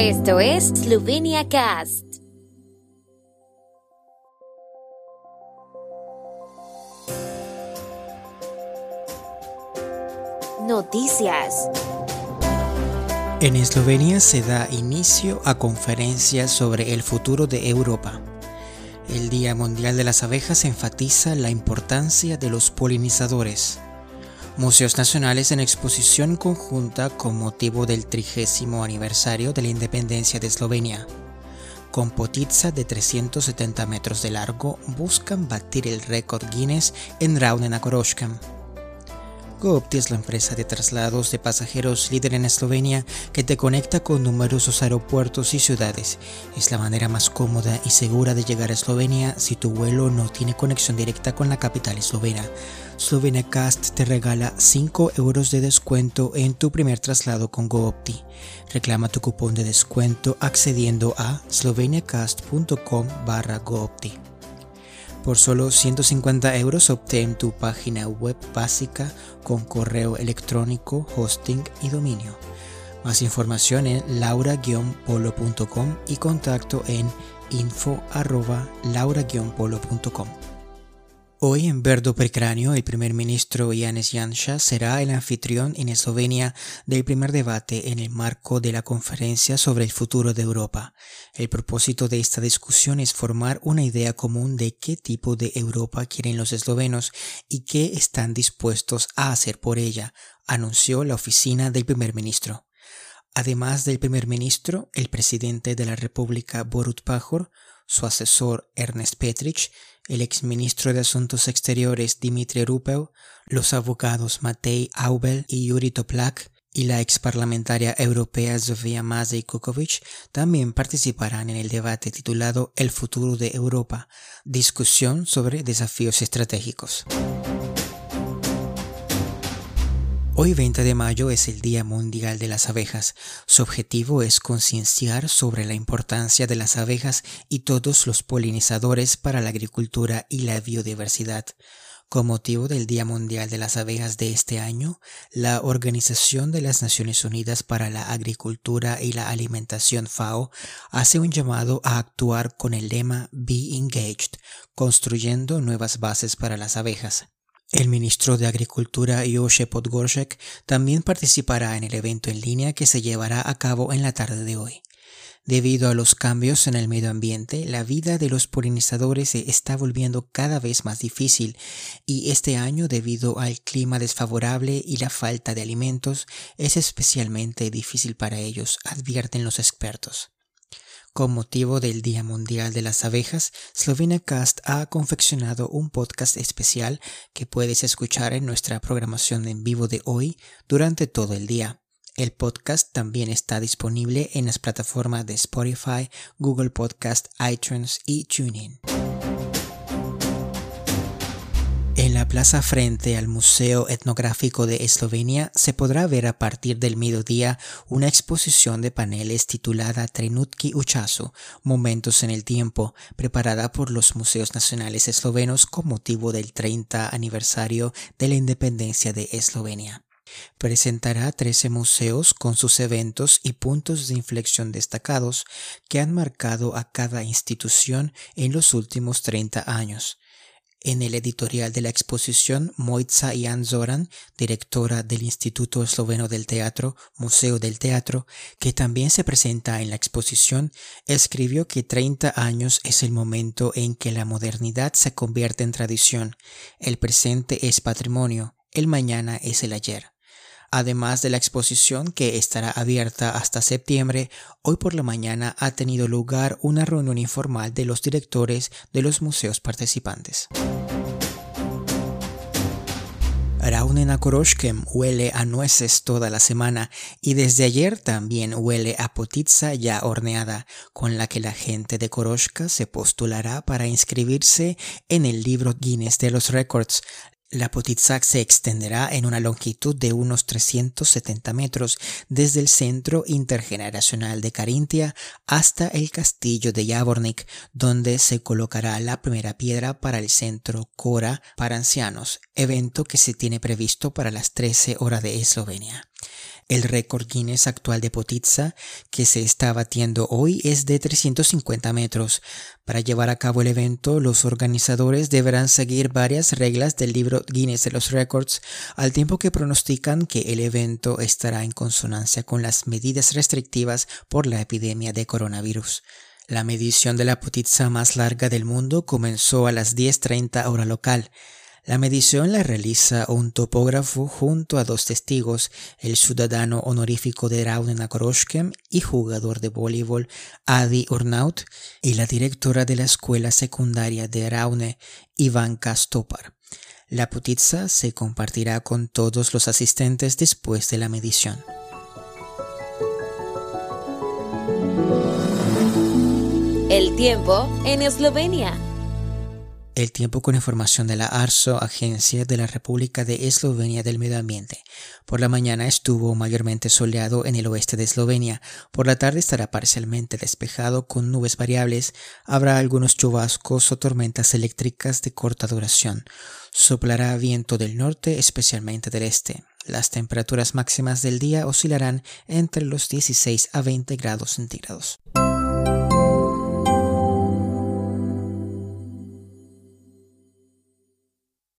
Esto es Slovenia Cast. Noticias. En Eslovenia se da inicio a conferencias sobre el futuro de Europa. El Día Mundial de las Abejas enfatiza la importancia de los polinizadores. Museos Nacionales en exposición conjunta con motivo del trigésimo aniversario de la independencia de Eslovenia. Con potitza de 370 metros de largo buscan batir el récord Guinness en Raunena Koroška. GoOpti es la empresa de traslados de pasajeros líder en Eslovenia que te conecta con numerosos aeropuertos y ciudades. Es la manera más cómoda y segura de llegar a Eslovenia si tu vuelo no tiene conexión directa con la capital eslovena. Cast te regala 5 euros de descuento en tu primer traslado con GoOpti. Reclama tu cupón de descuento accediendo a sloveniacast.com barra GoOpti. Por solo 150 euros obtén tu página web básica con correo electrónico, hosting y dominio. Más información en laura-polo.com y contacto en info.laura-polo.com. Hoy en Verdo Precráneo, el primer ministro Janes Janša será el anfitrión en Eslovenia del primer debate en el marco de la conferencia sobre el futuro de Europa. El propósito de esta discusión es formar una idea común de qué tipo de Europa quieren los eslovenos y qué están dispuestos a hacer por ella, anunció la oficina del primer ministro. Además del primer ministro, el presidente de la República Borut Pajor, su asesor Ernest Petrich, el exministro de Asuntos Exteriores Dimitri Rupel, los abogados Matei Aubel y Yuri Toplak y la exparlamentaria europea Zofia Mazej Kukovic también participarán en el debate titulado El futuro de Europa, discusión sobre desafíos estratégicos. Hoy 20 de mayo es el Día Mundial de las Abejas. Su objetivo es concienciar sobre la importancia de las abejas y todos los polinizadores para la agricultura y la biodiversidad. Con motivo del Día Mundial de las Abejas de este año, la Organización de las Naciones Unidas para la Agricultura y la Alimentación FAO hace un llamado a actuar con el lema Be Engaged, construyendo nuevas bases para las abejas. El ministro de Agricultura Joshe Podgorshek también participará en el evento en línea que se llevará a cabo en la tarde de hoy. Debido a los cambios en el medio ambiente, la vida de los polinizadores se está volviendo cada vez más difícil y este año debido al clima desfavorable y la falta de alimentos es especialmente difícil para ellos, advierten los expertos. Con motivo del Día Mundial de las Abejas, Slovenia Cast ha confeccionado un podcast especial que puedes escuchar en nuestra programación en vivo de hoy durante todo el día. El podcast también está disponible en las plataformas de Spotify, Google Podcast, iTunes y TuneIn. En la plaza frente al Museo Etnográfico de Eslovenia se podrá ver a partir del mediodía una exposición de paneles titulada Trenutki Uchasu, Momentos en el Tiempo, preparada por los Museos Nacionales Eslovenos con motivo del 30 aniversario de la independencia de Eslovenia. Presentará 13 museos con sus eventos y puntos de inflexión destacados que han marcado a cada institución en los últimos 30 años. En el editorial de la exposición, Moitza Jan Zoran, directora del Instituto Esloveno del Teatro, Museo del Teatro, que también se presenta en la exposición, escribió que 30 años es el momento en que la modernidad se convierte en tradición, el presente es patrimonio, el mañana es el ayer. Además de la exposición que estará abierta hasta septiembre, hoy por la mañana ha tenido lugar una reunión informal de los directores de los museos participantes. Raunena Koroshkem huele a nueces toda la semana y desde ayer también huele a potitza ya horneada, con la que la gente de Koroshka se postulará para inscribirse en el libro Guinness de los Records, la Potitsak se extenderá en una longitud de unos 370 metros desde el centro intergeneracional de Carintia hasta el castillo de Javornik, donde se colocará la primera piedra para el centro Cora para ancianos, evento que se tiene previsto para las 13 horas de Eslovenia. El récord Guinness actual de Potitza, que se está batiendo hoy, es de 350 metros. Para llevar a cabo el evento, los organizadores deberán seguir varias reglas del libro Guinness de los Records, al tiempo que pronostican que el evento estará en consonancia con las medidas restrictivas por la epidemia de coronavirus. La medición de la Potitza más larga del mundo comenzó a las 10.30 hora local. La medición la realiza un topógrafo junto a dos testigos, el ciudadano honorífico de Raune Nakoroshkem y jugador de voleibol Adi Urnaut y la directora de la escuela secundaria de Raune, Ivanka Stopar. La putitza se compartirá con todos los asistentes después de la medición. El tiempo en Eslovenia. El tiempo con información de la ARSO, Agencia de la República de Eslovenia del Medio Ambiente. Por la mañana estuvo mayormente soleado en el oeste de Eslovenia. Por la tarde estará parcialmente despejado con nubes variables. Habrá algunos chubascos o tormentas eléctricas de corta duración. Soplará viento del norte, especialmente del este. Las temperaturas máximas del día oscilarán entre los 16 a 20 grados centígrados.